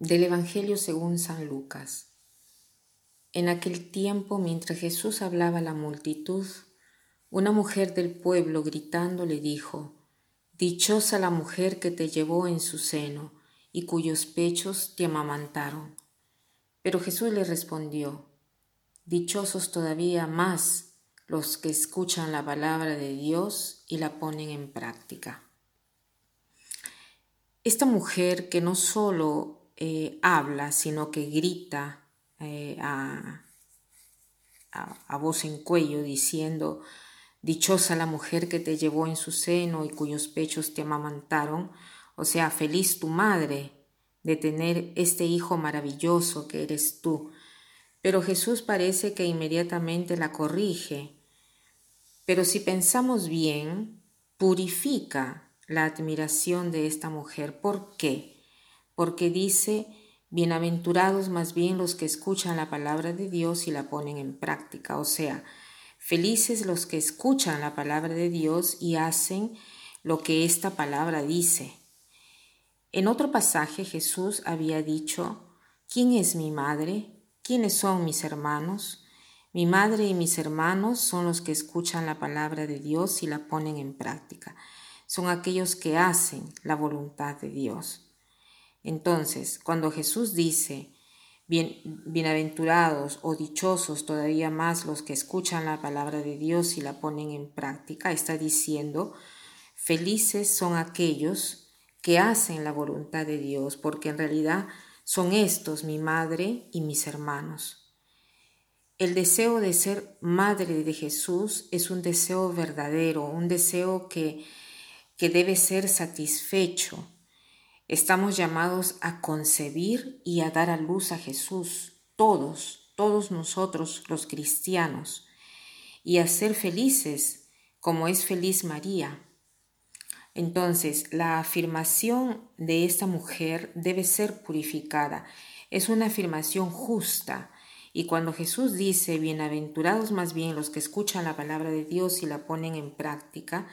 Del Evangelio según San Lucas. En aquel tiempo, mientras Jesús hablaba a la multitud, una mujer del pueblo gritando le dijo, Dichosa la mujer que te llevó en su seno y cuyos pechos te amamantaron. Pero Jesús le respondió, Dichosos todavía más los que escuchan la palabra de Dios y la ponen en práctica. Esta mujer que no solo eh, habla, sino que grita eh, a, a, voz en cuello diciendo, Dichosa la mujer que te llevó en su seno y cuyos pechos te amamantaron, o sea, feliz tu madre de tener este hijo maravilloso que eres tú. Pero Jesús parece que inmediatamente la corrige. Pero si pensamos bien, purifica la admiración de esta mujer. ¿Por qué? Porque dice, bienaventurados más bien los que escuchan la palabra de Dios y la ponen en práctica, o sea, felices los que escuchan la palabra de Dios y hacen lo que esta palabra dice. En otro pasaje Jesús había dicho, ¿quién es mi madre? ¿Quiénes son mis hermanos? Mi madre y mis hermanos son los que escuchan la palabra de Dios y la ponen en práctica. Son aquellos que hacen la voluntad de Dios. Entonces, cuando Jesús dice, Bien, bienaventurados o dichosos todavía más los que escuchan la palabra de Dios y la ponen en práctica, está diciendo, felices son aquellos que hacen la voluntad de Dios, porque en realidad son estos mi madre y mis hermanos. El deseo de ser madre de Jesús es un deseo verdadero, un deseo que, que debe ser satisfecho Estamos llamados a concebir y a dar a luz a Jesús, todos, todos nosotros los cristianos, y a ser felices como es feliz María. Entonces, la afirmación de esta mujer debe ser purificada. Es una afirmación justa. Y cuando Jesús dice, bienaventurados más bien los que escuchan la palabra de Dios y la ponen en práctica,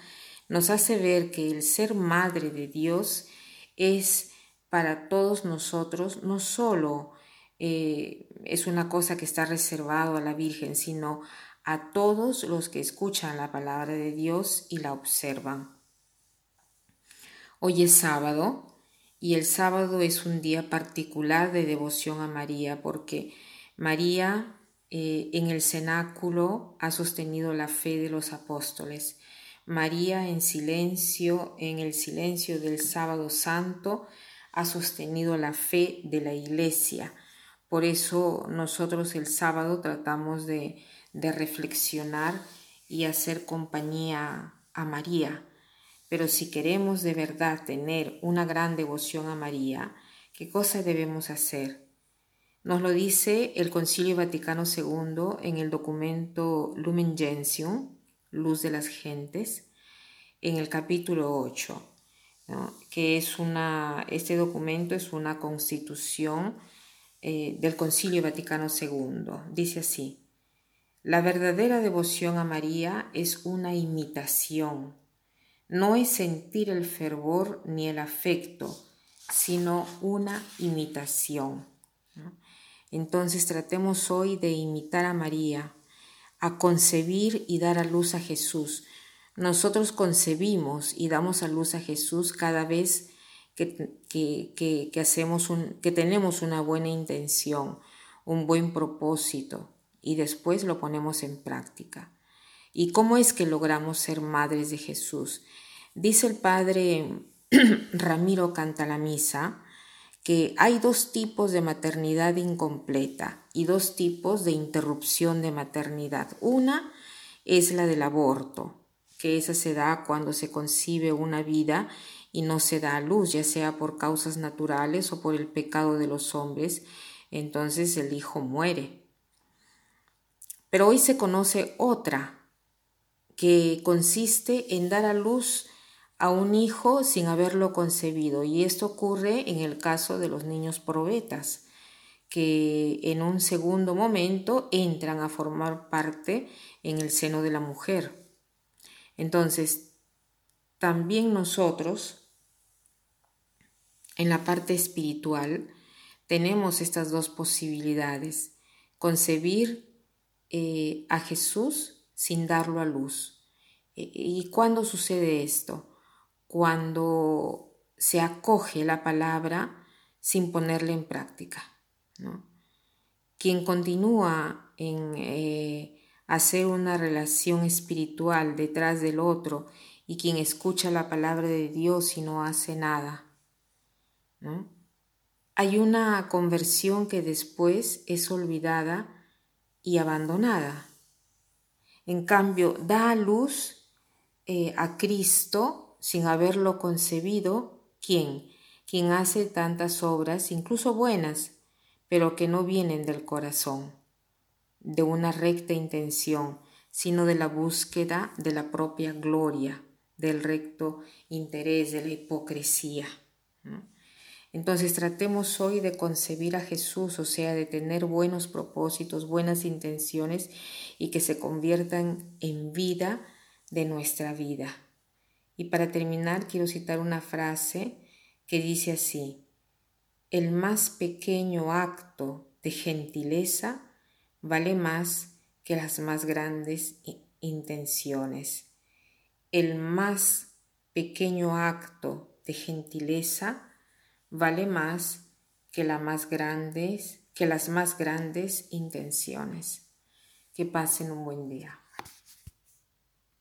nos hace ver que el ser madre de Dios es para todos nosotros, no solo eh, es una cosa que está reservado a la Virgen, sino a todos los que escuchan la palabra de Dios y la observan. Hoy es sábado y el sábado es un día particular de devoción a María porque María eh, en el cenáculo ha sostenido la fe de los apóstoles María en silencio, en el silencio del sábado santo, ha sostenido la fe de la iglesia. Por eso nosotros el sábado tratamos de, reflexionar y hacer compañía a María. Pero si queremos de verdad tener una gran devoción a María, ¿qué cosa debemos hacer? Nos lo dice el Concilio Vaticano II en el documento Lumen Gentium, Luz de las Gentes, en el capítulo 8, que es una, este documento es una constitución eh, del Concilio Vaticano II. Dice así, la verdadera devoción a María es una imitación, no es sentir el fervor ni el afecto, sino una imitación. Entonces tratemos hoy de imitar a María, a concebir y dar a luz a Jesús. Nosotros concebimos y damos a luz a Jesús cada vez que, que, hacemos un, que tenemos una buena intención, un buen propósito y después lo ponemos en práctica. ¿Y cómo es que logramos ser madres de Jesús? Dice el padre Ramiro Cantalamisa que hay dos tipos de maternidad incompleta y dos tipos de interrupción de maternidad. Una es la del aborto, que esa se da cuando se concibe una vida y no se da a luz, ya sea por causas naturales o por el pecado de los hombres, entonces el hijo muere. Pero hoy se conoce otra, que consiste en dar a luz a un hijo sin haberlo concebido. Y esto ocurre en el caso de los niños probetas, que en un segundo momento entran a formar parte en el seno de la mujer. Entonces, también nosotros, en la parte espiritual, tenemos estas dos posibilidades, concebir eh, a Jesús sin darlo a luz. E, ¿Y cuándo sucede esto? Cuando se acoge la palabra sin ponerla en práctica. Quien continúa en eh, hacer una relación espiritual detrás del otro y quien escucha la palabra de Dios y no hace nada, hay una conversión que después es olvidada y abandonada. En cambio, da a luz eh, a Cristo sin haberlo concebido. ¿Quién? Quien hace tantas obras, incluso buenas, pero que no vienen del corazón, de una recta intención, sino de la búsqueda de la propia gloria, del recto interés, de la hipocresía. Entonces tratemos hoy de concebir a Jesús, o sea, de tener buenos propósitos, buenas intenciones y que se conviertan en vida de nuestra vida. Y para terminar, quiero citar una frase que dice así, el más pequeño acto de gentileza vale más que las más grandes intenciones. El más pequeño acto de gentileza vale más que, más grandes, que las más grandes intenciones. Que pasen un buen día.